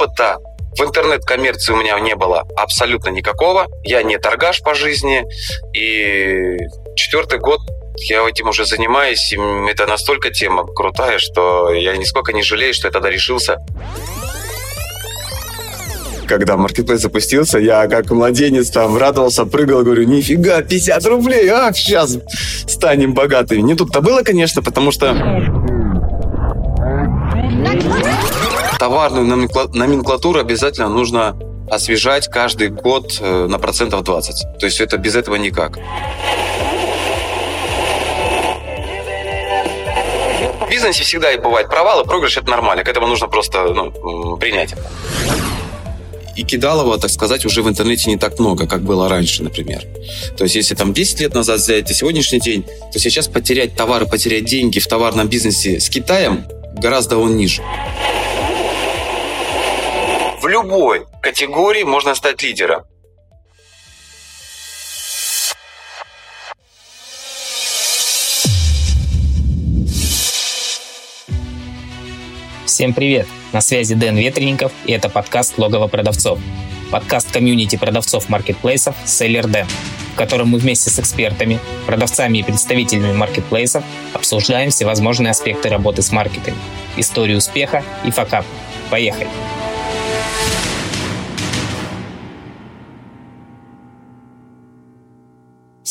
Опыта в интернет-коммерции у меня не было абсолютно никакого. Я не торгаш по жизни. И четвертый год я этим уже занимаюсь. И это настолько тема крутая, что я нисколько не жалею, что я тогда решился когда маркетплейс запустился, я как младенец там радовался, прыгал, говорю, нифига, 50 рублей, ах, сейчас станем богатыми. Не тут-то было, конечно, потому что товарную номенклатуру обязательно нужно освежать каждый год э, на процентов 20. То есть это без этого никак. В бизнесе всегда и бывают провалы, проигрыш это нормально, к этому нужно просто ну, принять. И кидалово, так сказать, уже в интернете не так много, как было раньше, например. То есть, если там 10 лет назад взять и сегодняшний день, то сейчас потерять товары, потерять деньги в товарном бизнесе с Китаем гораздо он ниже. В любой категории можно стать лидером. Всем привет! На связи Дэн Ветренников, и это подкаст «Логово продавцов». Подкаст комьюнити продавцов маркетплейсов «Селлер Дэн», в котором мы вместе с экспертами, продавцами и представителями маркетплейсов обсуждаем всевозможные аспекты работы с маркетами, историю успеха и факап. Поехали!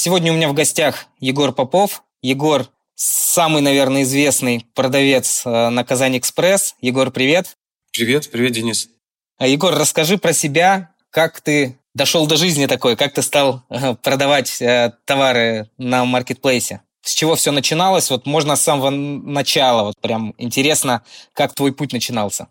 Сегодня у меня в гостях Егор Попов. Егор самый, наверное, известный продавец э, на Казань Экспресс. Егор, привет. Привет, привет, Денис. А, Егор, расскажи про себя, как ты дошел до жизни такой, как ты стал э, продавать э, товары на маркетплейсе? С чего все начиналось? Вот можно с самого начала, вот прям интересно, как твой путь начинался.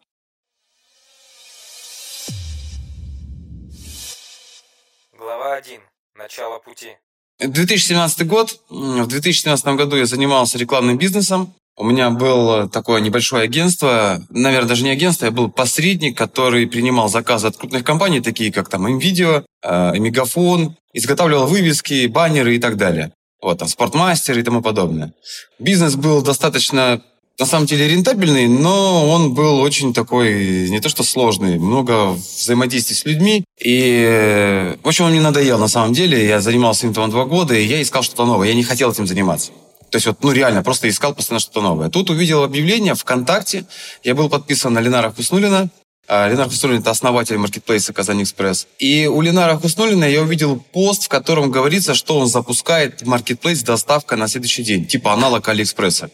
Глава 1. Начало пути. 2017 год. В 2017 году я занимался рекламным бизнесом. У меня было такое небольшое агентство, наверное, даже не агентство, я был посредник, который принимал заказы от крупных компаний, такие как там МВидео, э, Мегафон, изготавливал вывески, баннеры и так далее. Вот, там, спортмастер и тому подобное. Бизнес был достаточно на самом деле рентабельный, но он был очень такой, не то что сложный, много взаимодействий с людьми. И, в общем, он мне надоел на самом деле. Я занимался им там два года, и я искал что-то новое. Я не хотел этим заниматься. То есть вот, ну реально, просто искал постоянно что-то новое. Тут увидел объявление ВКонтакте. Я был подписан на Ленара Хуснулина. А, Ленар Хуснулин – это основатель маркетплейса «Казань Экспресс». И у Ленара Хуснулина я увидел пост, в котором говорится, что он запускает маркетплейс доставка на следующий день, типа аналог Алиэкспресса.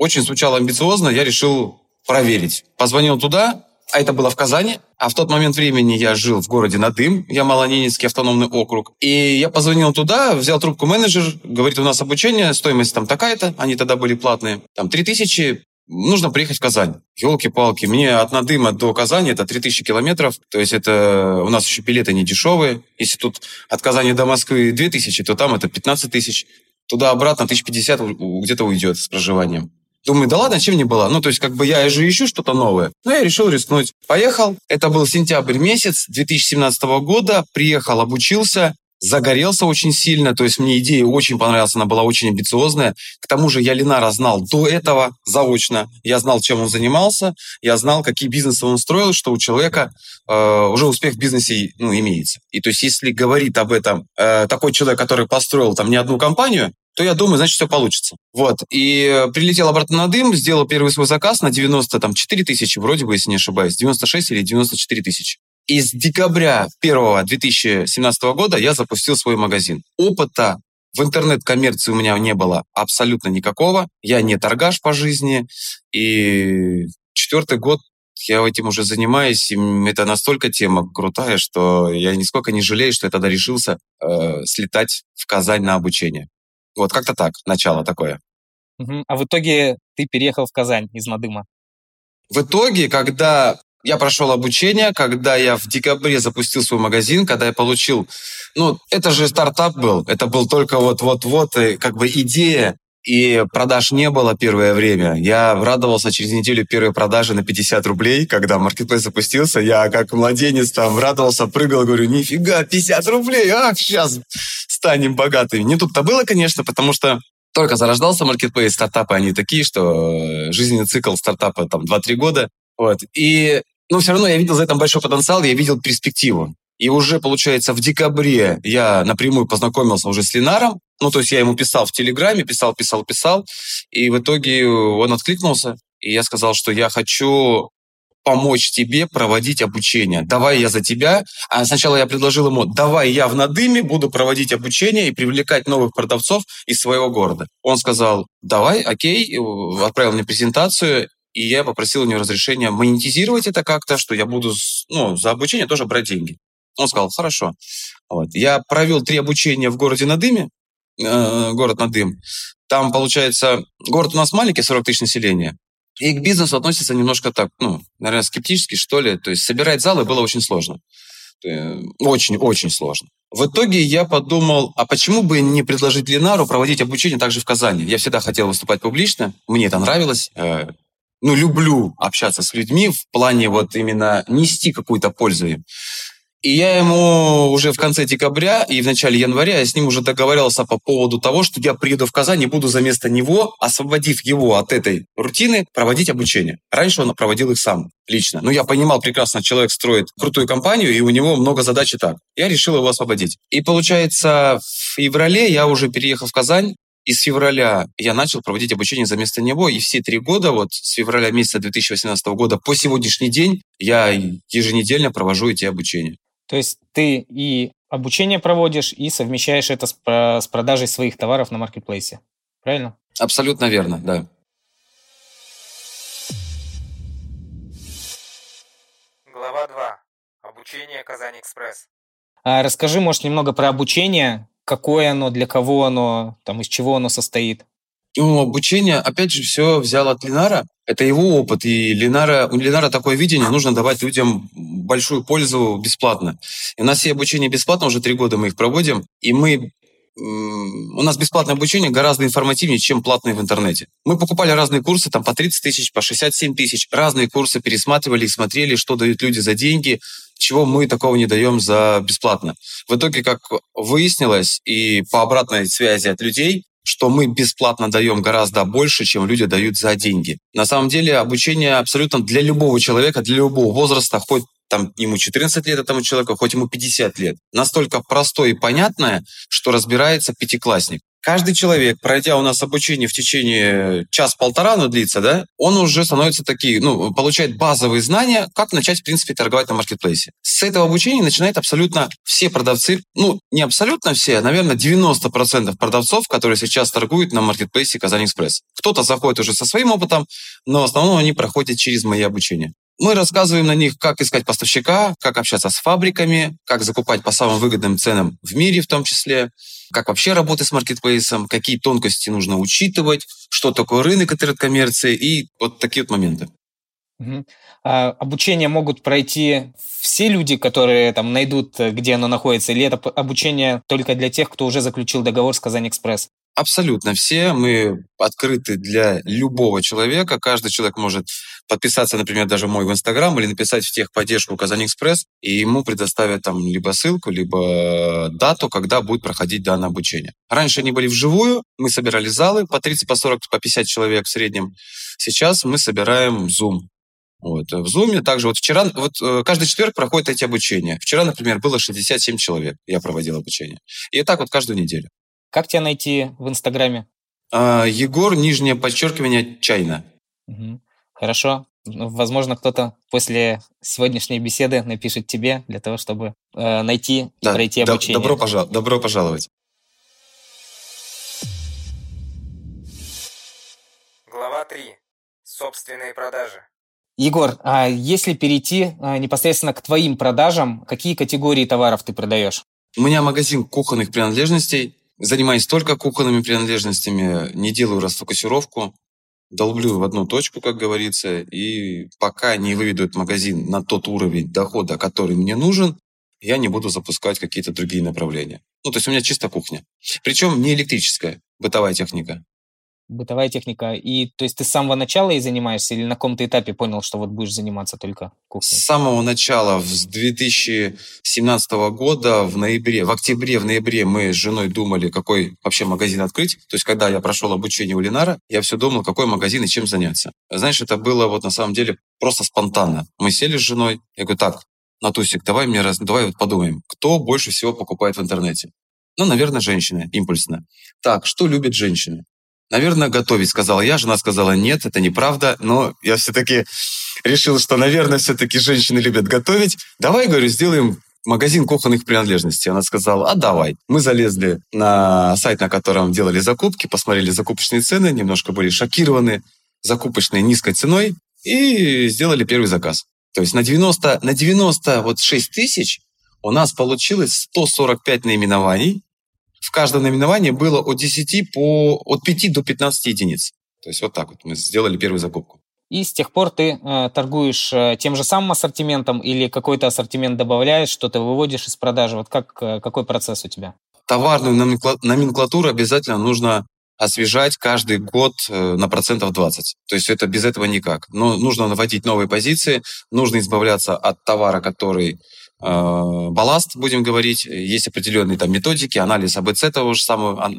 Очень звучало амбициозно, я решил проверить. Позвонил туда, а это было в Казани. А в тот момент времени я жил в городе Надым, я Малоненецкий автономный округ. И я позвонил туда, взял трубку менеджер, говорит, у нас обучение, стоимость там такая-то, они тогда были платные, там 3000, нужно приехать в Казань. Елки-палки, мне от Надыма до Казани это 3000 километров, то есть это у нас еще билеты не дешевые. Если тут от Казани до Москвы 2000, то там это 15 тысяч. Туда-обратно 1050 где-то уйдет с проживанием. Думаю, да ладно, чем не было? Ну, то есть, как бы я же ищу что-то новое. Но я решил рискнуть. Поехал. Это был сентябрь месяц 2017 года. Приехал, обучился. Загорелся очень сильно, то есть мне идея очень понравилась, она была очень амбициозная. К тому же я Ленара знал до этого заочно. Я знал, чем он занимался, я знал, какие бизнесы он строил, что у человека э, уже успех в бизнесе ну, имеется. И то есть если говорит об этом э, такой человек, который построил там не одну компанию, то я думаю, значит, все получится. Вот. И прилетел обратно на дым, сделал первый свой заказ на 94 тысячи, вроде бы, если не ошибаюсь, 96 или 94 тысячи. И с декабря 1 2017 года я запустил свой магазин. Опыта в интернет-коммерции у меня не было абсолютно никакого. Я не торгаш по жизни. И четвертый год я этим уже занимаюсь, и это настолько тема крутая, что я нисколько не жалею, что я тогда решился э, слетать в Казань на обучение. Вот как-то так, начало такое. А в итоге ты переехал в Казань из Надыма? В итоге, когда я прошел обучение, когда я в декабре запустил свой магазин, когда я получил... Ну, это же стартап был, это был только вот-вот-вот, как бы идея, и продаж не было первое время. Я радовался через неделю первой продажи на 50 рублей, когда маркетплейс запустился. Я как младенец там радовался, прыгал, говорю, нифига, 50 рублей, ах, сейчас станем богатыми. Не тут-то было, конечно, потому что только зарождался маркетплейс, стартапы они такие, что э, жизненный цикл стартапа там 2-3 года. Вот. И Но все равно я видел за этим большой потенциал, я видел перспективу. И уже, получается, в декабре я напрямую познакомился уже с Ленаром. Ну, то есть я ему писал в Телеграме, писал, писал, писал. И в итоге он откликнулся. И я сказал, что я хочу помочь тебе проводить обучение. Давай я за тебя. А сначала я предложил ему, давай я в Надыме буду проводить обучение и привлекать новых продавцов из своего города. Он сказал, давай, окей, отправил мне презентацию, и я попросил у него разрешения монетизировать это как-то, что я буду ну, за обучение тоже брать деньги. Он сказал, хорошо. Вот. Я провел три обучения в городе Надыме, э, город Надым. Там, получается, город у нас маленький, 40 тысяч населения. И к бизнесу относится немножко так, ну, наверное, скептически, что ли. То есть собирать залы было очень сложно. Очень-очень сложно. В итоге я подумал, а почему бы не предложить Ленару проводить обучение также в Казани? Я всегда хотел выступать публично, мне это нравилось. Э, ну, люблю общаться с людьми в плане вот именно нести какую-то пользу им. И я ему уже в конце декабря и в начале января я с ним уже договаривался по поводу того, что я приеду в Казань и буду за место него, освободив его от этой рутины, проводить обучение. Раньше он проводил их сам, лично. Но я понимал прекрасно, человек строит крутую компанию, и у него много задач и так. Я решил его освободить. И получается, в феврале я уже переехал в Казань, и с февраля я начал проводить обучение за место него, и все три года, вот с февраля месяца 2018 года по сегодняшний день, я еженедельно провожу эти обучения. То есть ты и обучение проводишь, и совмещаешь это с, с продажей своих товаров на маркетплейсе. Правильно? Абсолютно верно, да. Глава 2. Обучение Казань Экспресс. А расскажи, может, немного про обучение. Какое оно, для кого оно, там, из чего оно состоит? Ну, обучение, опять же, все взял от Ленара. Это его опыт. И Ленара, у Ленара такое видение, нужно давать людям большую пользу бесплатно. И у нас все обучение бесплатно, уже три года мы их проводим. И мы у нас бесплатное обучение гораздо информативнее, чем платные в интернете. Мы покупали разные курсы, там по 30 тысяч, по 67 тысяч. Разные курсы пересматривали смотрели, что дают люди за деньги, чего мы такого не даем за бесплатно. В итоге, как выяснилось, и по обратной связи от людей, что мы бесплатно даем гораздо больше, чем люди дают за деньги. На самом деле обучение абсолютно для любого человека, для любого возраста, хоть там ему 14 лет этому человеку, хоть ему 50 лет. Настолько простое и понятное, что разбирается пятиклассник. Каждый человек, пройдя у нас обучение в течение час-полтора, оно длится, да, он уже становится такие, ну, получает базовые знания, как начать, в принципе, торговать на маркетплейсе. С этого обучения начинают абсолютно все продавцы, ну, не абсолютно все, а, наверное, 90% продавцов, которые сейчас торгуют на маркетплейсе Казань Экспресс. Кто-то заходит уже со своим опытом, но в основном они проходят через мои обучения. Мы рассказываем на них, как искать поставщика, как общаться с фабриками, как закупать по самым выгодным ценам в мире в том числе, как вообще работать с маркетплейсом, какие тонкости нужно учитывать, что такое рынок интернет-коммерции и вот такие вот моменты. Угу. А обучение могут пройти все люди, которые там найдут, где оно находится, или это обучение только для тех, кто уже заключил договор с Казань Экспресс? Абсолютно все. Мы открыты для любого человека. Каждый человек может подписаться, например, даже мой в Инстаграм или написать в техподдержку Казань Экспресс, и ему предоставят там либо ссылку, либо дату, когда будет проходить данное обучение. Раньше они были вживую, мы собирали залы по 30, по 40, по 50 человек в среднем. Сейчас мы собираем Zoom. Вот. В Zoom также вот вчера, вот э, каждый четверг проходят эти обучения. Вчера, например, было 67 человек, я проводил обучение. И так вот каждую неделю. Как тебя найти в Инстаграме? А, Егор, нижнее подчеркивание, чайно. Угу. Хорошо. Ну, возможно, кто-то после сегодняшней беседы напишет тебе для того, чтобы э, найти да, пройти обучение. Добро, пожал, добро пожаловать. Глава 3. Собственные продажи. Егор, а если перейти а, непосредственно к твоим продажам, какие категории товаров ты продаешь? У меня магазин кухонных принадлежностей. Занимаюсь только кухонными принадлежностями, не делаю расфокусировку, долблю в одну точку, как говорится, и пока не выведут магазин на тот уровень дохода, который мне нужен, я не буду запускать какие-то другие направления. Ну, то есть у меня чисто кухня. Причем не электрическая, бытовая техника бытовая техника. И то есть ты с самого начала и занимаешься или на каком-то этапе понял, что вот будешь заниматься только кухней? С самого начала, с 2017 года, в ноябре, в октябре, в ноябре мы с женой думали, какой вообще магазин открыть. То есть когда я прошел обучение у Ленара, я все думал, какой магазин и чем заняться. Знаешь, это было вот на самом деле просто спонтанно. Мы сели с женой, я говорю, так, Натусик, давай мне раз, давай вот подумаем, кто больше всего покупает в интернете? Ну, наверное, женщины, импульсно. Так, что любят женщины? Наверное, готовить, сказала я. Жена сказала, нет, это неправда. Но я все-таки решил, что, наверное, все-таки женщины любят готовить. Давай, говорю, сделаем магазин кухонных принадлежностей. Она сказала, а давай. Мы залезли на сайт, на котором делали закупки, посмотрели закупочные цены, немножко были шокированы закупочной низкой ценой и сделали первый заказ. То есть на 90, на 90 вот 6 тысяч у нас получилось 145 наименований. В каждом наименовании было от 10 по, от 5 до 15 единиц. То есть вот так вот мы сделали первую закупку. И с тех пор ты э, торгуешь э, тем же самым ассортиментом или какой-то ассортимент добавляешь, что-то выводишь из продажи? Вот как, э, какой процесс у тебя? Товарную номенклатуру обязательно нужно освежать каждый год э, на процентов 20. То есть это без этого никак. Но нужно наводить новые позиции, нужно избавляться от товара, который балласт, будем говорить. Есть определенные там методики, анализ АБЦ того же самого,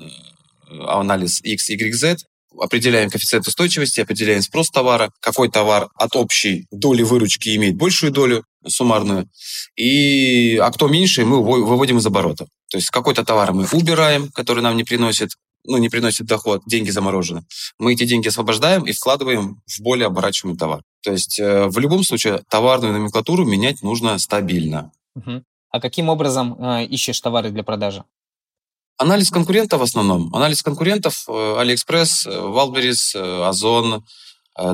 анализ X, Y, Z. Определяем коэффициент устойчивости, определяем спрос товара, какой товар от общей доли выручки имеет большую долю суммарную, и, а кто меньше, мы выводим из оборота. То есть какой-то товар мы убираем, который нам не приносит ну, не приносит доход, деньги заморожены. Мы эти деньги освобождаем и вкладываем в более оборачиваемый товар. То есть э, в любом случае товарную номенклатуру менять нужно стабильно. Угу. А каким образом э, ищешь товары для продажи? Анализ конкурентов в основном. Анализ конкурентов э, AliExpress, Wildberries, Озон,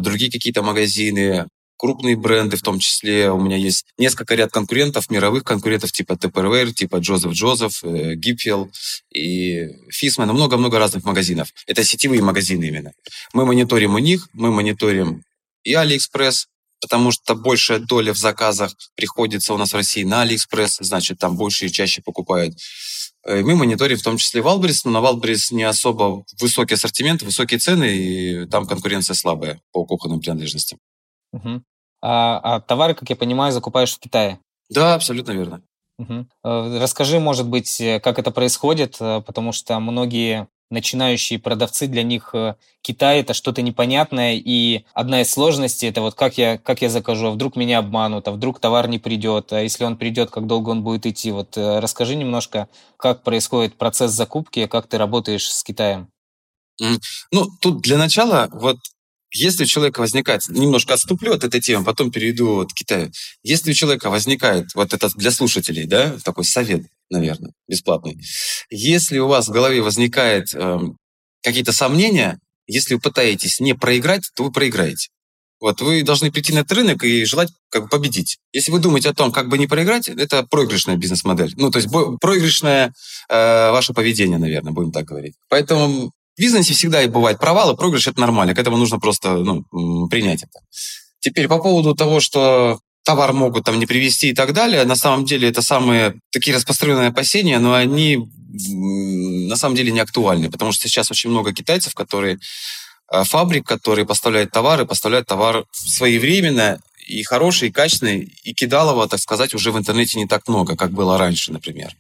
другие какие-то магазины, крупные бренды в том числе. У меня есть несколько ряд конкурентов, мировых конкурентов типа Tupperware, типа Джозеф Джозеф, Гипфел и Фисман, много-много разных магазинов. Это сетевые магазины именно. Мы мониторим у них, мы мониторим и AliExpress, потому что большая доля в заказах приходится у нас в России на AliExpress, значит, там больше и чаще покупают. Э, мы мониторим в том числе Wildberries, но на Wildberries не особо высокий ассортимент, высокие цены, и там конкуренция слабая по кухонным принадлежностям. Угу. А, а товары, как я понимаю, закупаешь в Китае? Да, абсолютно верно. Угу. Расскажи, может быть, э, как это происходит, э, потому что многие начинающие продавцы, для них Китай это что-то непонятное, и одна из сложностей это вот как я, как я закажу, а вдруг меня обманут, а вдруг товар не придет, а если он придет, как долго он будет идти. Вот расскажи немножко, как происходит процесс закупки, как ты работаешь с Китаем. Ну, тут для начала вот если у человека возникает, немножко отступлю от этой темы, потом перейду к Китаю. Если у человека возникает, вот это для слушателей, да, такой совет, наверное, бесплатный. Если у вас в голове возникает э, какие-то сомнения, если вы пытаетесь не проиграть, то вы проиграете. Вот вы должны прийти на этот рынок и желать как бы победить. Если вы думаете о том, как бы не проиграть, это проигрышная бизнес-модель. Ну, то есть проигрышное э, ваше поведение, наверное, будем так говорить. Поэтому в бизнесе всегда и бывает провалы, проигрыш – это нормально, к этому нужно просто ну, принять это. Теперь по поводу того, что товар могут там не привезти и так далее, на самом деле это самые такие распространенные опасения, но они на самом деле не актуальны, потому что сейчас очень много китайцев, которые э, фабрик, которые поставляют товары, поставляют товар своевременно и хороший, и качественный, и кидалово, так сказать, уже в интернете не так много, как было раньше, например.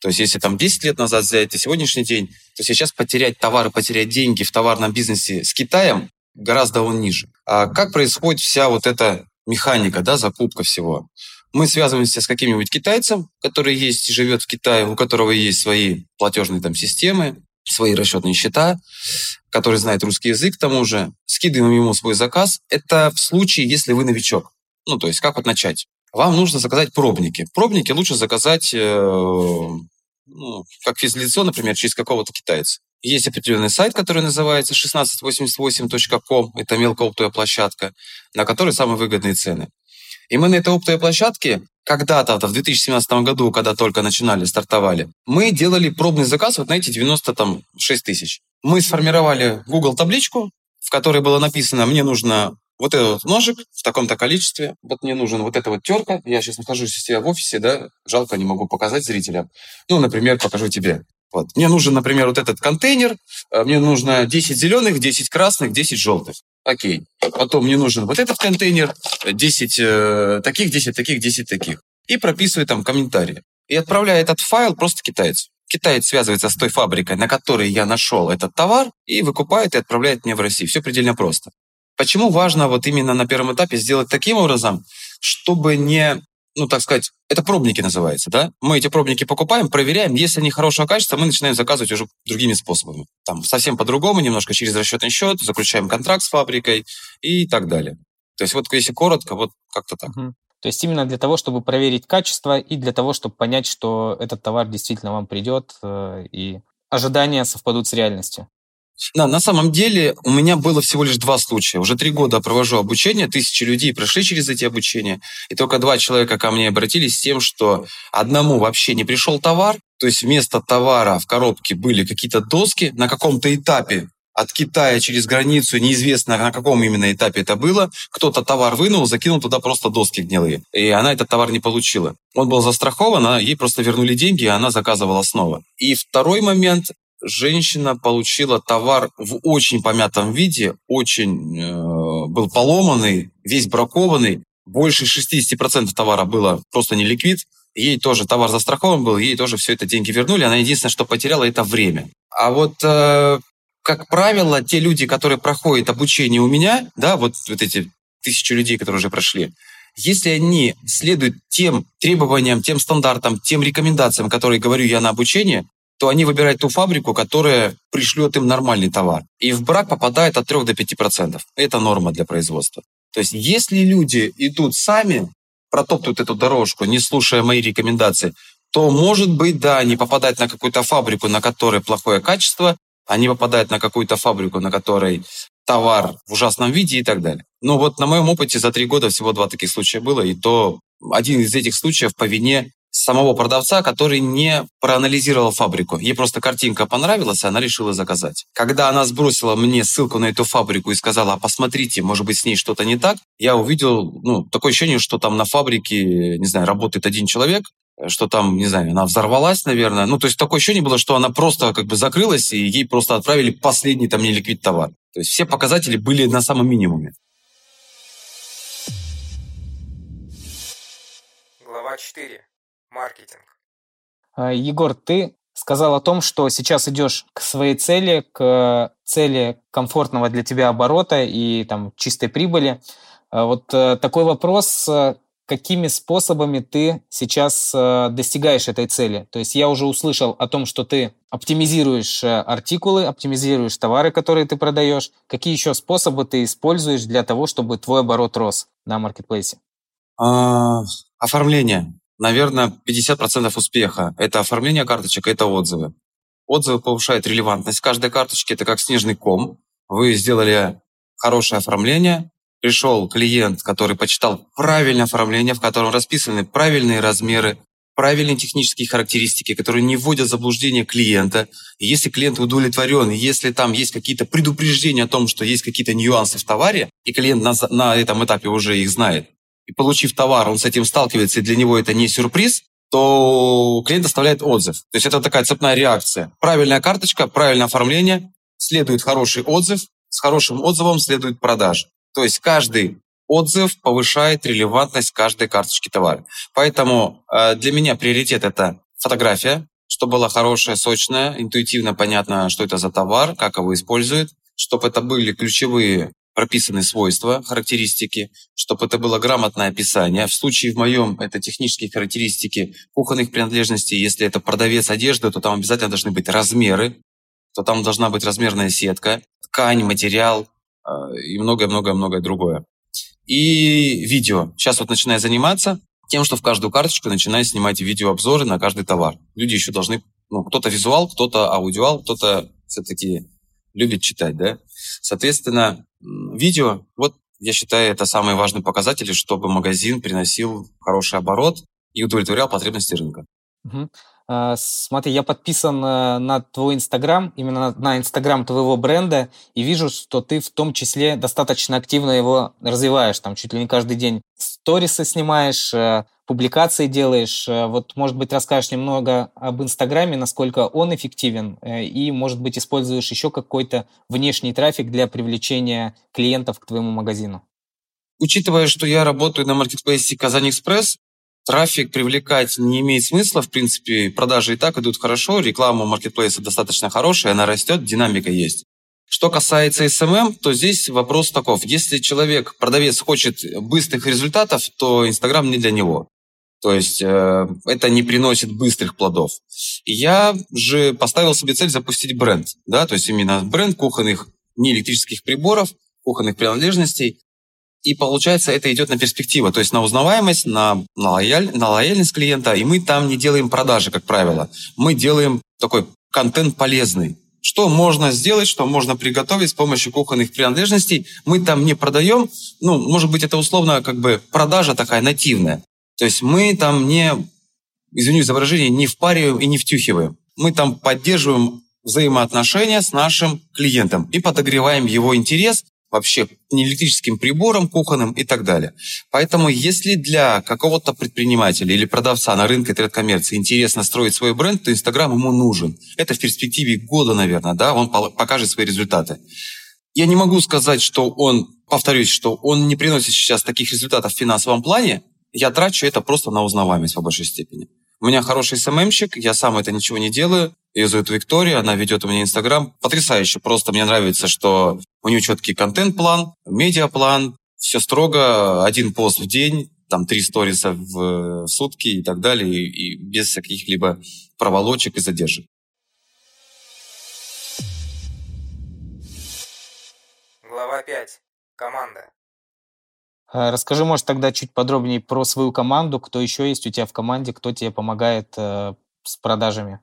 То есть если там 10 лет назад взять и сегодняшний день, то сейчас потерять товары, потерять деньги в товарном бизнесе с Китаем гораздо он ниже. А как происходит вся вот эта механика, да, закупка всего? Мы связываемся с каким-нибудь китайцем, который есть и живет в Китае, у которого есть свои платежные там системы, свои расчетные счета, который знает русский язык к тому же, скидываем ему свой заказ. Это в случае, если вы новичок. Ну, то есть как вот начать? Вам нужно заказать пробники. Пробники лучше заказать э, ну, как физлицо, например, через какого-то китайца. Есть определенный сайт, который называется 1688.com, это мелкая оптовая площадка, на которой самые выгодные цены. И мы на этой оптовой площадке когда-то, в 2017 году, когда только начинали, стартовали, мы делали пробный заказ вот на эти 96 тысяч. Мы сформировали Google табличку, в которой было написано, мне нужно вот этот ножик в таком-то количестве, вот мне нужен вот эта вот терка, я сейчас нахожусь у себя в офисе, да, жалко, не могу показать зрителям. Ну, например, покажу тебе. Вот. Мне нужен, например, вот этот контейнер, э, мне нужно 10 зеленых, 10 красных, 10 желтых. Окей. Потом мне нужен вот этот контейнер, 10 э, таких, 10 таких, 10 таких. И прописываю там комментарии. И отправляю этот файл просто китайцу. Китаец связывается с той фабрикой, на которой я нашел этот товар, и выкупает и отправляет мне в Россию. Все предельно просто. Почему важно вот именно на первом этапе сделать таким образом, чтобы не, ну, так сказать, это пробники называется, да? Мы эти пробники покупаем, проверяем, если они хорошего качества, мы начинаем заказывать уже другими способами. Там совсем по-другому, немножко через расчетный счет, заключаем контракт с фабрикой и так далее. То есть вот если коротко, вот как-то так. Угу. То есть именно для того, чтобы проверить качество и для того, чтобы понять, что этот товар действительно вам придет э, и ожидания совпадут с реальностью. Да, на самом деле у меня было всего лишь два случая. Уже три года провожу обучение, тысячи людей прошли через эти обучения, и только два человека ко мне обратились с тем, что одному вообще не пришел товар, то есть вместо товара в коробке были какие-то доски на каком-то этапе от Китая через границу, неизвестно на каком именно этапе это было, кто-то товар вынул, закинул туда просто доски гнилые. И она этот товар не получила. Он был застрахован, а ей просто вернули деньги, и она заказывала снова. И второй момент, женщина получила товар в очень помятом виде, очень э, был поломанный, весь бракованный. Больше 60% товара было просто не ликвид. Ей тоже товар застрахован был, ей тоже все это деньги вернули. Она единственное, что потеряла, это время. А вот, э, как правило, те люди, которые проходят обучение у меня, да, вот, вот эти тысячи людей, которые уже прошли, если они следуют тем требованиям, тем стандартам, тем рекомендациям, которые говорю я на обучении, то они выбирают ту фабрику, которая пришлет им нормальный товар. И в брак попадает от 3 до 5%. Это норма для производства. То есть если люди идут сами, протоптывают эту дорожку, не слушая мои рекомендации, то, может быть, да, они попадают на какую-то фабрику, на которой плохое качество, они попадают на какую-то фабрику, на которой товар в ужасном виде и так далее. Но вот на моем опыте за три года всего два таких случая было, и то один из этих случаев по вине самого продавца, который не проанализировал фабрику. Ей просто картинка понравилась, и она решила заказать. Когда она сбросила мне ссылку на эту фабрику и сказала, а посмотрите, может быть, с ней что-то не так, я увидел ну, такое ощущение, что там на фабрике, не знаю, работает один человек, что там, не знаю, она взорвалась, наверное. Ну, то есть такое ощущение было, что она просто как бы закрылась, и ей просто отправили последний там неликвид товар. То есть все показатели были на самом минимуме. Глава 4. Маркетинг. А, Егор, ты сказал о том, что сейчас идешь к своей цели, к цели комфортного для тебя оборота и там чистой прибыли. А, вот э, такой вопрос, э, какими способами ты сейчас э, достигаешь этой цели? То есть я уже услышал о том, что ты оптимизируешь артикулы, оптимизируешь товары, которые ты продаешь. Какие еще способы ты используешь для того, чтобы твой оборот рос на маркетплейсе? А, оформление наверное, 50% успеха. Это оформление карточек, это отзывы. Отзывы повышают релевантность каждой карточки. Это как снежный ком. Вы сделали хорошее оформление, пришел клиент, который почитал правильное оформление, в котором расписаны правильные размеры, правильные технические характеристики, которые не вводят в заблуждение клиента. И если клиент удовлетворен, если там есть какие-то предупреждения о том, что есть какие-то нюансы в товаре, и клиент на, на этом этапе уже их знает, и получив товар, он с этим сталкивается, и для него это не сюрприз, то клиент оставляет отзыв. То есть это такая цепная реакция. Правильная карточка, правильное оформление, следует хороший отзыв, с хорошим отзывом следует продажа. То есть каждый отзыв повышает релевантность каждой карточки товара. Поэтому э, для меня приоритет это фотография, чтобы была хорошая, сочная, интуитивно понятно, что это за товар, как его используют, чтобы это были ключевые прописаны свойства, характеристики, чтобы это было грамотное описание. В случае в моем это технические характеристики кухонных принадлежностей. Если это продавец одежды, то там обязательно должны быть размеры, то там должна быть размерная сетка, ткань, материал э, и многое-многое-многое другое. И видео. Сейчас вот начинаю заниматься тем, что в каждую карточку начинаю снимать видеообзоры на каждый товар. Люди еще должны, ну, кто-то визуал, кто-то аудиал, кто-то все-таки любит читать, да. Соответственно, видео, вот я считаю, это самый важный показатель, чтобы магазин приносил хороший оборот и удовлетворял потребности рынка. Угу. Смотри, я подписан э, на твой Инстаграм, именно на Инстаграм твоего бренда, и вижу, что ты в том числе достаточно активно его развиваешь, там чуть ли не каждый день сторисы снимаешь, э, публикации делаешь. Э, вот, может быть, расскажешь немного об Инстаграме, насколько он эффективен, и, может быть, используешь еще какой-то внешний трафик для привлечения клиентов к твоему магазину. Учитывая, что я работаю на маркетплейсе Казань Экспресс, Трафик привлекать не имеет смысла, в принципе, продажи и так идут хорошо, реклама маркетплейса достаточно хорошая, она растет, динамика есть. Что касается SMM, то здесь вопрос таков. Если человек, продавец, хочет быстрых результатов, то Инстаграм не для него. То есть э, это не приносит быстрых плодов. Я же поставил себе цель запустить бренд. Да? То есть именно бренд кухонных не электрических приборов, кухонных принадлежностей. И получается, это идет на перспективу, то есть на узнаваемость, на, на, лояль, на лояльность клиента. И мы там не делаем продажи, как правило. Мы делаем такой контент полезный. Что можно сделать, что можно приготовить с помощью кухонных принадлежностей. Мы там не продаем, ну, может быть, это условно как бы продажа такая нативная. То есть мы там не, извинюсь за выражение, не впариваем и не втюхиваем. Мы там поддерживаем взаимоотношения с нашим клиентом и подогреваем его интерес вообще электрическим приборам кухонным и так далее. Поэтому если для какого-то предпринимателя или продавца на рынке интернет-коммерции интересно строить свой бренд, то Инстаграм ему нужен. Это в перспективе года, наверное, да, он покажет свои результаты. Я не могу сказать, что он, повторюсь, что он не приносит сейчас таких результатов в финансовом плане. Я трачу это просто на узнаваемость по большей степени. У меня хороший СММщик, я сам это ничего не делаю. Ее зовут Виктория, она ведет у меня Инстаграм. Потрясающе, просто мне нравится, что у нее четкий контент-план, медиаплан, все строго, один пост в день, там три сториса в, в сутки и так далее, и, и без каких-либо проволочек и задержек. Глава 5. Команда. А, расскажи, может, тогда чуть подробнее про свою команду, кто еще есть у тебя в команде, кто тебе помогает э, с продажами.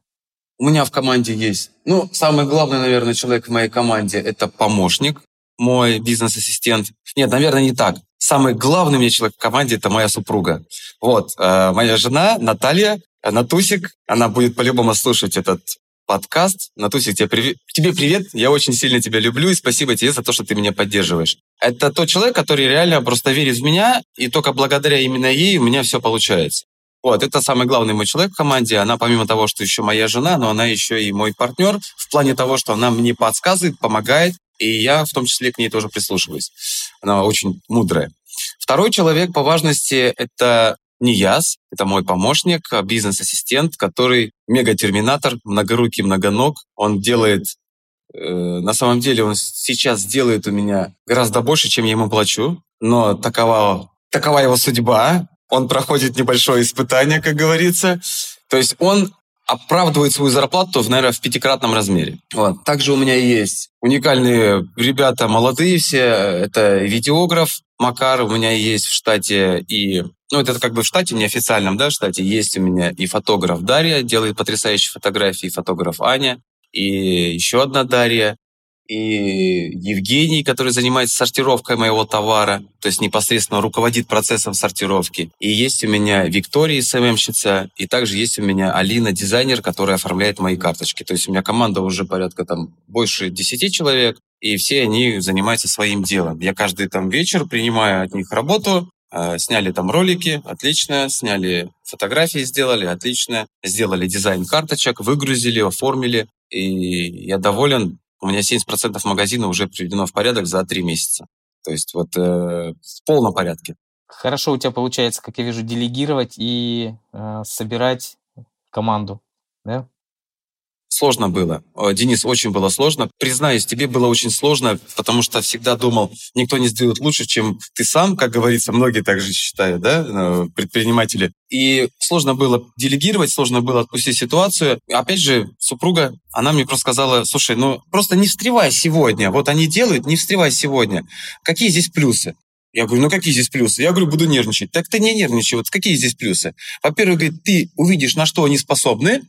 У меня в команде есть, ну, самый главный, наверное, человек в моей команде – это помощник, мой бизнес-ассистент. Нет, наверное, не так. Самый главный мне человек в команде – это моя супруга. Вот, э, моя жена Наталья, Натусик, она будет по-любому слушать этот подкаст. Натусик, тебе привет. тебе привет. Я очень сильно тебя люблю и спасибо тебе за то, что ты меня поддерживаешь. Это тот человек, который реально просто верит в меня, и только благодаря именно ей у меня все получается. Вот, это самый главный мой человек в команде. Она, помимо того, что еще моя жена, но она еще и мой партнер в плане того, что она мне подсказывает, помогает, и я в том числе к ней тоже прислушиваюсь. Она очень мудрая. Второй человек по важности – это Нияз, это мой помощник, а бизнес-ассистент, который мега-терминатор, многорукий, многоног. Он делает, э, на самом деле он сейчас делает у меня гораздо больше, чем я ему плачу, но такова, такова его судьба. Он проходит небольшое испытание, как говорится. То есть он оправдывает свою зарплату, наверное, в пятикратном размере. Вот. Также у меня есть уникальные ребята, молодые все. Это видеограф Макар, у меня есть в штате и... Ну, это как бы в штате, неофициальном, да, штате, есть у меня и фотограф Дарья, делает потрясающие фотографии, и фотограф Аня, и еще одна Дарья, и Евгений, который занимается сортировкой моего товара, то есть непосредственно руководит процессом сортировки. И есть у меня Виктория, СММщица, и также есть у меня Алина, дизайнер, который оформляет мои карточки. То есть у меня команда уже порядка там больше 10 человек, и все они занимаются своим делом. Я каждый там вечер принимаю от них работу, сняли там ролики, отлично, сняли фотографии, сделали, отлично, сделали дизайн карточек, выгрузили, оформили, и я доволен, у меня 70% магазина уже приведено в порядок за три месяца. То есть вот э, в полном порядке. Хорошо у тебя получается, как я вижу, делегировать и э, собирать команду, да? Сложно было. Денис, очень было сложно. Признаюсь, тебе было очень сложно, потому что всегда думал, никто не сделает лучше, чем ты сам, как говорится, многие так же считают, да, э, предприниматели. И сложно было делегировать, сложно было отпустить ситуацию. Опять же, супруга, она мне просто сказала, слушай, ну просто не встревай сегодня. Вот они делают, не встревай сегодня. Какие здесь плюсы? Я говорю, ну какие здесь плюсы? Я говорю, буду нервничать. Так ты не нервничай, вот какие здесь плюсы? Во-первых, говорит, ты увидишь, на что они способны,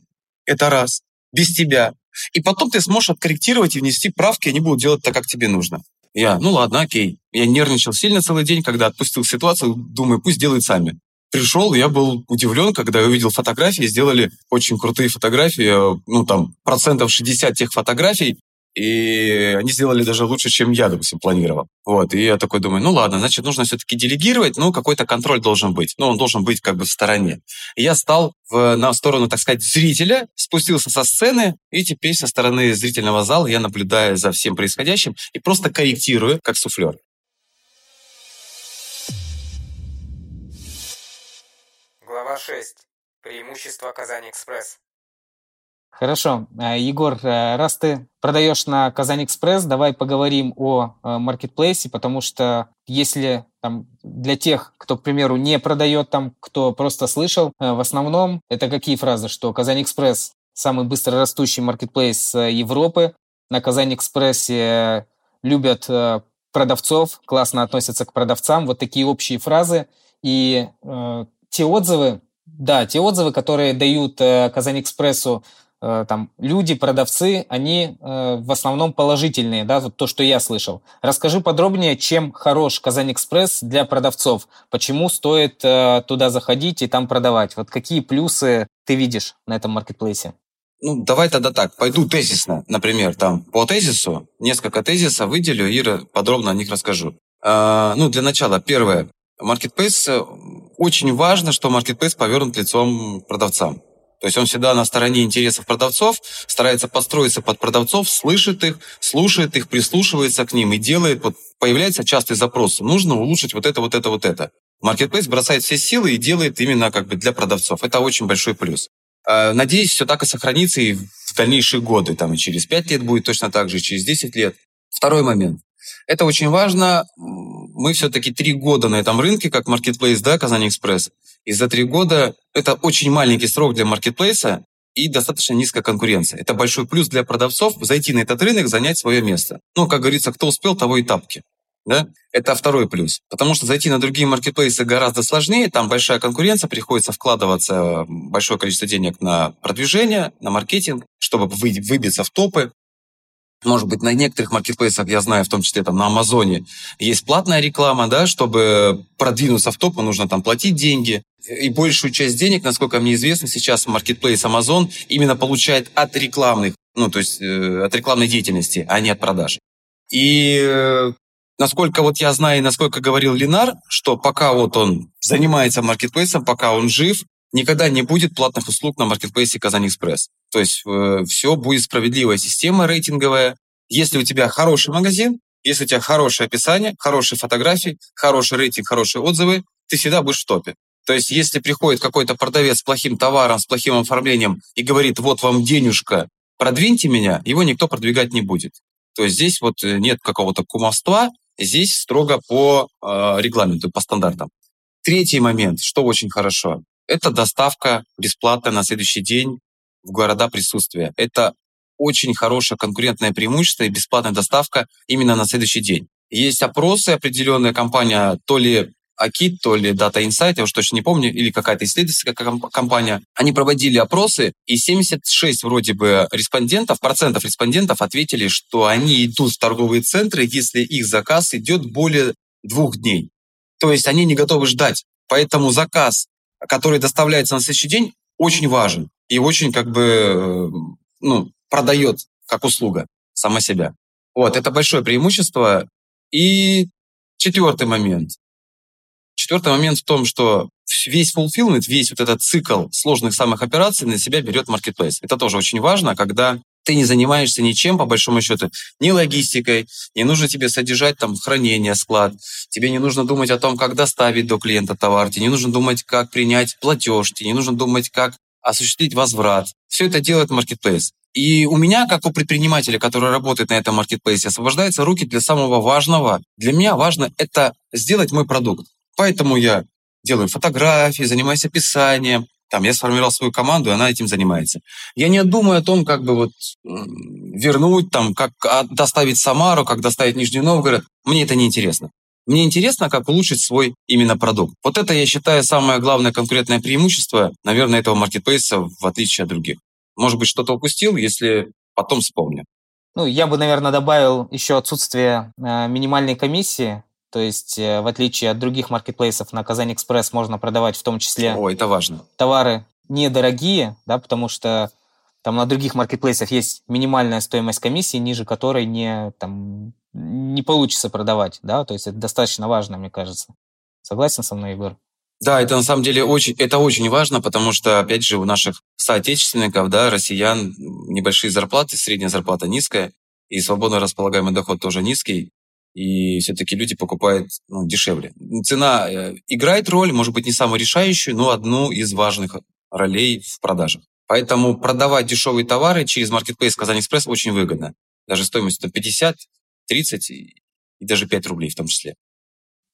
это раз без тебя. И потом ты сможешь откорректировать и внести правки, они будут делать так, как тебе нужно. Я, ну ладно, окей. Я нервничал сильно целый день, когда отпустил ситуацию, думаю, пусть делают сами. Пришел, я был удивлен, когда я увидел фотографии, сделали очень крутые фотографии, ну там процентов 60 тех фотографий, и они сделали даже лучше, чем я, допустим, планировал. Вот, и я такой думаю, ну ладно, значит, нужно все-таки делегировать, ну, какой-то контроль должен быть. Ну, он должен быть как бы в стороне. И я стал в, на сторону, так сказать, зрителя, спустился со сцены, и теперь со стороны зрительного зала я наблюдаю за всем происходящим и просто корректирую, как суфлер. Глава 6. Преимущество Казани Экспресс. Хорошо. Э, Егор, э, раз ты продаешь на Казань Экспресс, давай поговорим о маркетплейсе, потому что если там, для тех, кто, к примеру, не продает там, кто просто слышал, в основном это какие фразы, что Казань Экспресс самый быстро растущий маркетплейс Европы, на Казань Экспрессе любят продавцов, классно относятся к продавцам, вот такие общие фразы. И э, те отзывы, да, те отзывы, которые дают э, Казань Экспрессу э, там люди, продавцы, они э, в основном положительные, да, вот то, что я слышал. Расскажи подробнее, чем хорош Казань Экспресс для продавцов, почему стоит э, туда заходить и там продавать, вот какие плюсы ты видишь на этом маркетплейсе? Ну, давай тогда так, пойду тезисно, например, там по тезису, несколько тезисов выделю и подробно о них расскажу. А, ну, для начала, первое, Marketplace, э, очень важно, что Marketplace повернут лицом продавцам. То есть он всегда на стороне интересов продавцов, старается подстроиться под продавцов, слышит их, слушает их, прислушивается к ним и делает, вот появляется частый запрос, нужно улучшить вот это, вот это, вот это. Marketplace бросает все силы и делает именно как бы для продавцов. Это очень большой плюс. А, надеюсь, все так и сохранится и в дальнейшие годы. Там и через 5 лет будет точно так же, и через 10 лет. Второй момент. Это очень важно. Мы все-таки три года на этом рынке, как маркетплейс, да, Казань Экспресс. И за три года это очень маленький срок для маркетплейса и достаточно низкая конкуренция. Это большой плюс для продавцов зайти на этот рынок, занять свое место. Ну, как говорится, кто успел, того и тапки. Да? Это второй плюс. Потому что зайти на другие маркетплейсы гораздо сложнее, там большая конкуренция, приходится вкладываться большое количество денег на продвижение, на маркетинг, чтобы выбиться в топы. Может быть, на некоторых маркетплейсах, я знаю, в том числе там на Амазоне, есть платная реклама, да, чтобы продвинуться в топы, нужно там платить деньги. И большую часть денег, насколько мне известно, сейчас маркетплейс Amazon именно получает от рекламных, ну, то есть э, от рекламной деятельности, а не от продаж. И э, насколько вот я знаю, и насколько говорил Ленар, что пока вот он занимается маркетплейсом, пока он жив, никогда не будет платных услуг на маркетплейсе Казань Экспресс. То есть э, все будет справедливая система рейтинговая. Если у тебя хороший магазин, если у тебя хорошее описание, хорошие фотографии, хороший рейтинг, хорошие отзывы, ты всегда будешь в топе. То есть если приходит какой-то продавец с плохим товаром, с плохим оформлением и говорит, вот вам денежка, продвиньте меня, его никто продвигать не будет. То есть здесь вот э, нет какого-то кумовства, здесь строго по э, регламенту, по стандартам. Третий момент, что очень хорошо, это доставка бесплатная на следующий день в города присутствия. Это очень хорошее конкурентное преимущество и бесплатная доставка именно на следующий день. Есть опросы, определенная компания, то ли Акит, то ли Data Insight, я уж точно не помню, или какая-то исследовательская компания, они проводили опросы, и 76 вроде бы респондентов, процентов респондентов ответили, что они идут в торговые центры, если их заказ идет более двух дней. То есть они не готовы ждать. Поэтому заказ который доставляется на следующий день, очень важен и очень как бы э, ну, продает как услуга сама себя. Вот, это большое преимущество. И четвертый момент. Четвертый момент в том, что весь fulfillment, весь вот этот цикл сложных самых операций на себя берет marketplace. Это тоже очень важно, когда ты не занимаешься ничем, по большому счету, ни логистикой, не нужно тебе содержать там хранение, склад, тебе не нужно думать о том, как доставить до клиента товар, тебе не нужно думать, как принять платеж, тебе не нужно думать, как осуществить возврат. Все это делает маркетплейс. И у меня, как у предпринимателя, который работает на этом маркетплейсе, освобождаются руки для самого важного. Для меня важно это сделать мой продукт. Поэтому я делаю фотографии, занимаюсь описанием, там я сформировал свою команду, и она этим занимается. Я не думаю о том, как бы вот вернуть, там, как доставить Самару, как доставить Нижний Новгород. Мне это не интересно. Мне интересно, как улучшить свой именно продукт. Вот это, я считаю, самое главное конкурентное преимущество, наверное, этого маркетплейса, в отличие от других. Может быть, что-то упустил, если потом вспомню. Ну, я бы, наверное, добавил еще отсутствие э, минимальной комиссии. То есть, э, в отличие от других маркетплейсов, на Казань Экспресс можно продавать в том числе О, это важно. товары недорогие, да, потому что там на других маркетплейсах есть минимальная стоимость комиссии, ниже которой не, там, не получится продавать. Да? То есть это достаточно важно, мне кажется. Согласен со мной, Егор? Да, это на самом деле очень, это очень важно, потому что, опять же, у наших соотечественников, да, россиян, небольшие зарплаты, средняя зарплата низкая, и свободно располагаемый доход тоже низкий и все-таки люди покупают ну, дешевле. Цена э, играет роль, может быть, не самую решающую, но одну из важных ролей в продажах. Поэтому продавать дешевые товары через Marketplace Казань Экспресс очень выгодно. Даже стоимостью 50, 30 и даже 5 рублей в том числе.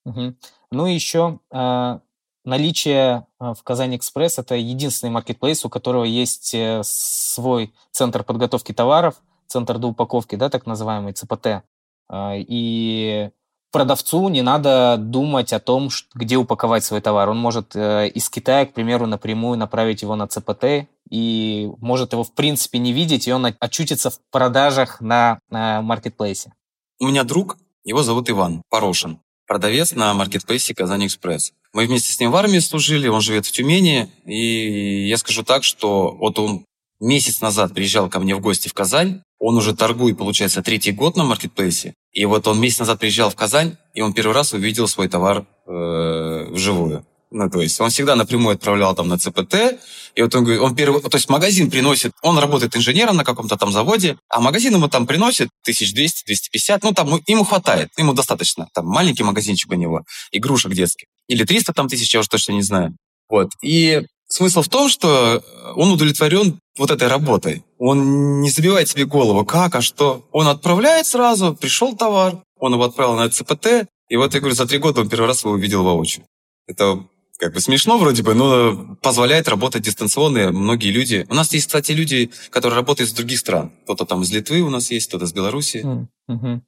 Угу. Ну и еще э, наличие э, в Казань Экспресс это единственный маркетплейс, у которого есть э, свой центр подготовки товаров, центр доупаковки, да, так называемый ЦПТ. Э, и продавцу не надо думать о том, где упаковать свой товар. Он может из Китая, к примеру, напрямую направить его на ЦПТ и может его в принципе не видеть, и он очутится в продажах на, маркетплейсе. У меня друг, его зовут Иван Порошин, продавец на маркетплейсе Казань Экспресс. Мы вместе с ним в армии служили, он живет в Тюмени, и я скажу так, что вот он месяц назад приезжал ко мне в гости в Казань, он уже торгует, получается, третий год на маркетплейсе, и вот он месяц назад приезжал в Казань, и он первый раз увидел свой товар э, вживую. Ну, то есть он всегда напрямую отправлял там на ЦПТ, и вот он говорит, он первый, то есть магазин приносит, он работает инженером на каком-то там заводе, а магазин ему там приносит 1200-250, ну там ему хватает, ему достаточно, там маленький магазинчик у него, игрушек детских, или 300 там тысяч, я уже точно не знаю. Вот, и смысл в том, что он удовлетворен вот этой работой. Он не забивает себе голову, как, а что. Он отправляет сразу, пришел товар, он его отправил на ЦПТ, и вот я говорю, за три года он первый раз его увидел воочию. Это как бы смешно вроде бы, но позволяет работать дистанционно. Многие люди... У нас есть, кстати, люди, которые работают из других стран. Кто-то там из Литвы у нас есть, кто-то из Беларуси. Mm-hmm.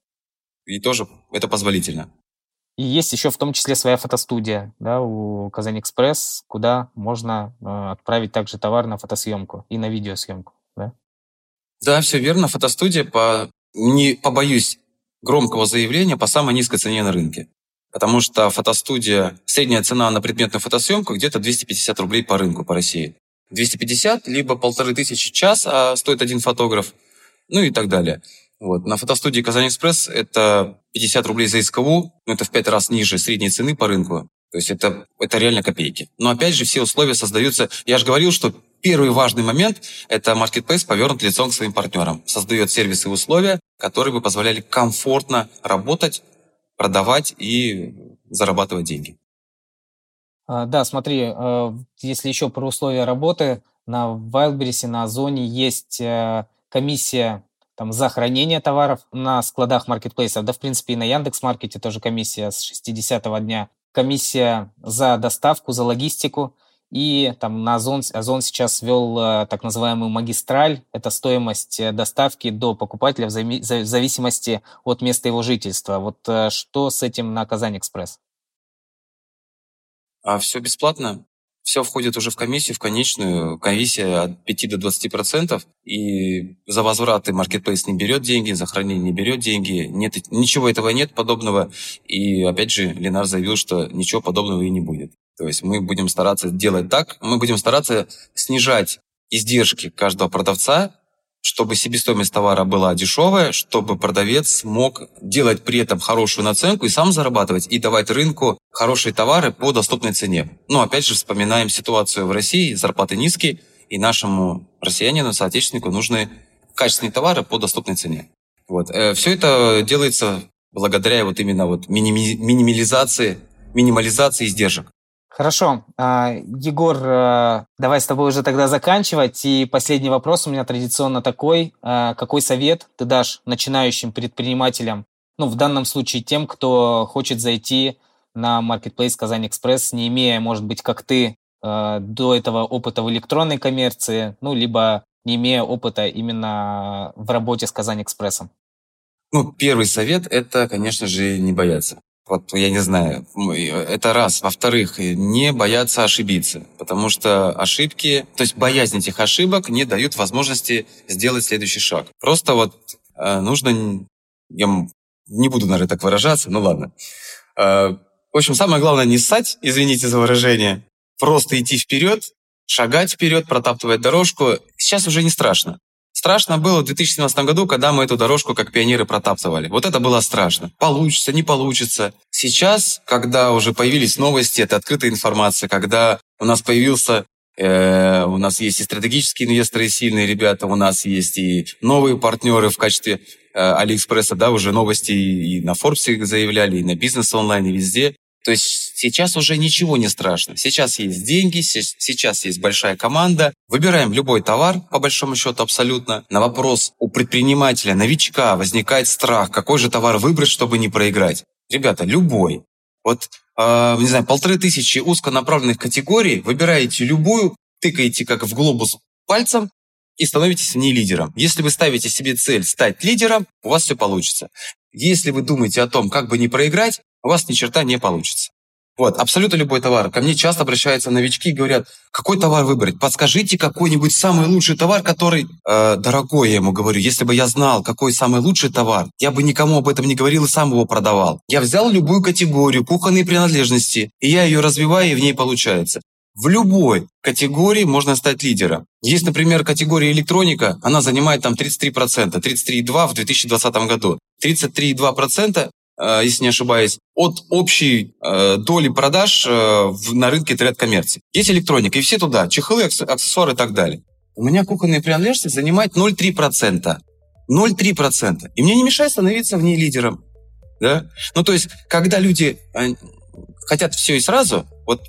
И тоже это позволительно. И есть еще в том числе своя фотостудия да, у Казань Экспресс, куда можно э, отправить также товар на фотосъемку и на видеосъемку. Да, да все верно. Фотостудия по... Не побоюсь громкого заявления по самой низкой цене на рынке. Потому что фотостудия, средняя цена на предметную фотосъемку где-то 250 рублей по рынку по России. 250, либо полторы тысячи час а стоит один фотограф, ну и так далее. Вот. На фотостудии Казань Экспресс это 50 рублей за СКУ, ну это в пять раз ниже средней цены по рынку. То есть это, это реально копейки. Но опять же все условия создаются. Я же говорил, что первый важный момент – это Marketplace повернут лицом к своим партнерам. Создает сервисы и условия, которые бы позволяли комфортно работать продавать и зарабатывать деньги. А, да, смотри, э, если еще про условия работы, на Wildberries, на Озоне есть э, комиссия там, за хранение товаров на складах маркетплейсов, да, в принципе, и на Яндекс.Маркете тоже комиссия с 60 дня, комиссия за доставку, за логистику – и там на Озон, Озон сейчас ввел э, так называемую магистраль. Это стоимость э, доставки до покупателя в, зами, в зависимости от места его жительства. Вот э, что с этим на Казань Экспресс? А все бесплатно. Все входит уже в комиссию, в конечную. Комиссия от 5 до 20 процентов. И за возвраты маркетплейс не берет деньги, за хранение не берет деньги. Нет, ничего этого нет подобного. И опять же, Ленар заявил, что ничего подобного и не будет. То есть мы будем стараться делать так, мы будем стараться снижать издержки каждого продавца, чтобы себестоимость товара была дешевая, чтобы продавец мог делать при этом хорошую наценку и сам зарабатывать, и давать рынку хорошие товары по доступной цене. Но опять же вспоминаем ситуацию в России, зарплаты низкие, и нашему россиянину, соотечественнику нужны качественные товары по доступной цене. Вот. Э, Все это делается благодаря вот именно вот минимализации, минимализации издержек. Хорошо. А, Егор, э, давай с тобой уже тогда заканчивать. И последний вопрос у меня традиционно такой. А, какой совет ты дашь начинающим предпринимателям, ну, в данном случае тем, кто хочет зайти на Marketplace Казань Экспресс, не имея, может быть, как ты, э, до этого опыта в электронной коммерции, ну, либо не имея опыта именно в работе с Казань Экспрессом? Ну, первый совет – это, конечно же, не бояться. Вот я не знаю, это раз. Во-вторых, не бояться ошибиться, потому что ошибки, то есть боязнь этих ошибок не дают возможности сделать следующий шаг. Просто вот э, нужно, я не буду, наверное, так выражаться, ну ладно. Э, в общем, самое главное не ссать, извините за выражение, просто идти вперед, шагать вперед, протаптывать дорожку. Сейчас уже не страшно. Страшно было в 2017 году, когда мы эту дорожку как пионеры протаптывали. Вот это было страшно. Получится, не получится. Сейчас, когда уже появились новости, это открытая информация, когда у нас появился э, у нас есть и стратегические инвесторы, и сильные ребята, у нас есть и новые партнеры в качестве э, Алиэкспресса, да, уже новости и на Forbes заявляли, и на бизнес онлайн, и везде. То есть сейчас уже ничего не страшно. Сейчас есть деньги, сейчас есть большая команда. Выбираем любой товар, по большому счету, абсолютно. На вопрос у предпринимателя, новичка возникает страх, какой же товар выбрать, чтобы не проиграть. Ребята, любой. Вот, э, не знаю, полторы тысячи узконаправленных категорий, выбираете любую, тыкаете как в глобус пальцем и становитесь в ней лидером. Если вы ставите себе цель стать лидером, у вас все получится. Если вы думаете о том, как бы не проиграть, у вас ни черта не получится. Вот, абсолютно любой товар. Ко мне часто обращаются новички и говорят, какой товар выбрать? Подскажите какой-нибудь самый лучший товар, который... Э, дорогой, я ему говорю, если бы я знал, какой самый лучший товар, я бы никому об этом не говорил и сам его продавал. Я взял любую категорию, кухонные принадлежности, и я ее развиваю, и в ней получается. В любой категории можно стать лидером. Есть, например, категория электроника, она занимает там 33%, 33,2% в 2020 году. 33,2% Э, если не ошибаюсь, от общей э, доли продаж э, на рынке интернет-коммерции. Есть электроника, и все туда, чехлы, аксессуары и так далее. У меня кухонные принадлежности занимает 0,3%. 0,3%. И мне не мешает становиться в ней лидером. Да? Ну, то есть, когда люди хотят все и сразу, вот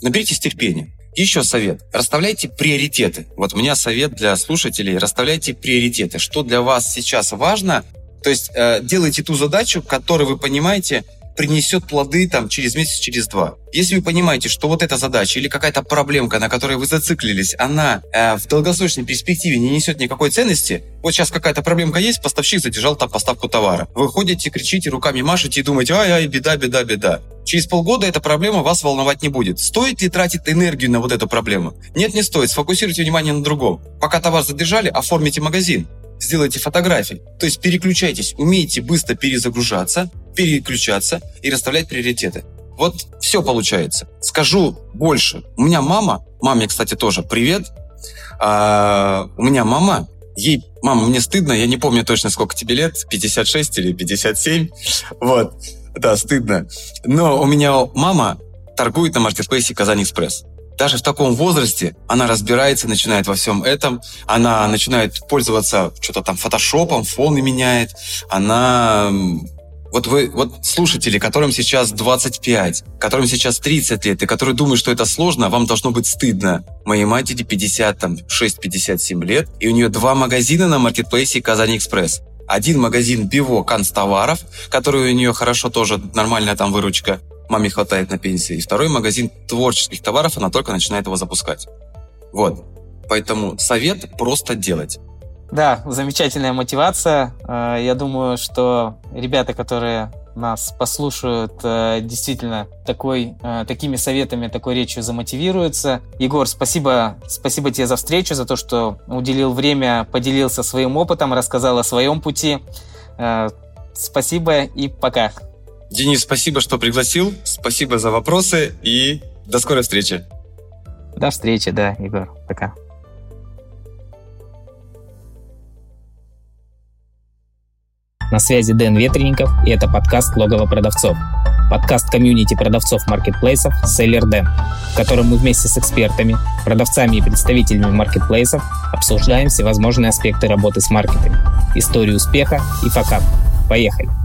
наберитесь терпения. Еще совет. Расставляйте приоритеты. Вот у меня совет для слушателей. Расставляйте приоритеты. Что для вас сейчас важно, то есть э, делайте ту задачу, которую вы понимаете принесет плоды там через месяц, через два. Если вы понимаете, что вот эта задача или какая-то проблемка, на которой вы зациклились, она э, в долгосрочной перспективе не несет никакой ценности, вот сейчас какая-то проблемка есть, поставщик задержал там поставку товара. Вы ходите, кричите, руками машете и думаете, ай-ай, беда, беда, беда. Через полгода эта проблема вас волновать не будет. Стоит ли тратить энергию на вот эту проблему? Нет, не стоит. Сфокусируйте внимание на другом. Пока товар задержали, оформите магазин сделайте фотографии. То есть переключайтесь, умейте быстро перезагружаться, переключаться и расставлять приоритеты. Вот все получается. Скажу больше. У меня мама, маме, кстати, тоже привет. А, у меня мама, ей, мама, мне стыдно, я не помню точно, сколько тебе лет, 56 или 57. Вот, да, стыдно. Но у меня мама торгует на маркетплейсе Казань Экспресс даже в таком возрасте она разбирается, начинает во всем этом, она начинает пользоваться что-то там фотошопом, фоны меняет, она вот вы, вот слушатели, которым сейчас 25, которым сейчас 30 лет, и которые думают, что это сложно, вам должно быть стыдно. Моей матери 56-57 лет, и у нее два магазина на маркетплейсе Казань Экспресс. Один магазин Биво канцтоваров, который у нее хорошо тоже нормальная там выручка маме хватает на пенсии. И второй магазин творческих товаров, она только начинает его запускать. Вот. Поэтому совет просто делать. Да, замечательная мотивация. Э, я думаю, что ребята, которые нас послушают, э, действительно такой, э, такими советами, такой речью замотивируются. Егор, спасибо, спасибо тебе за встречу, за то, что уделил время, поделился своим опытом, рассказал о своем пути. Спасибо и пока. Денис, спасибо, что пригласил. Спасибо за вопросы и до скорой встречи. До встречи, да, Егор. Пока. На связи Дэн Ветренников, и это подкаст «Логово продавцов». Подкаст комьюнити продавцов маркетплейсов Seller Den, в котором мы вместе с экспертами, продавцами и представителями маркетплейсов обсуждаем всевозможные аспекты работы с маркетами, историю успеха и факап. Поехали!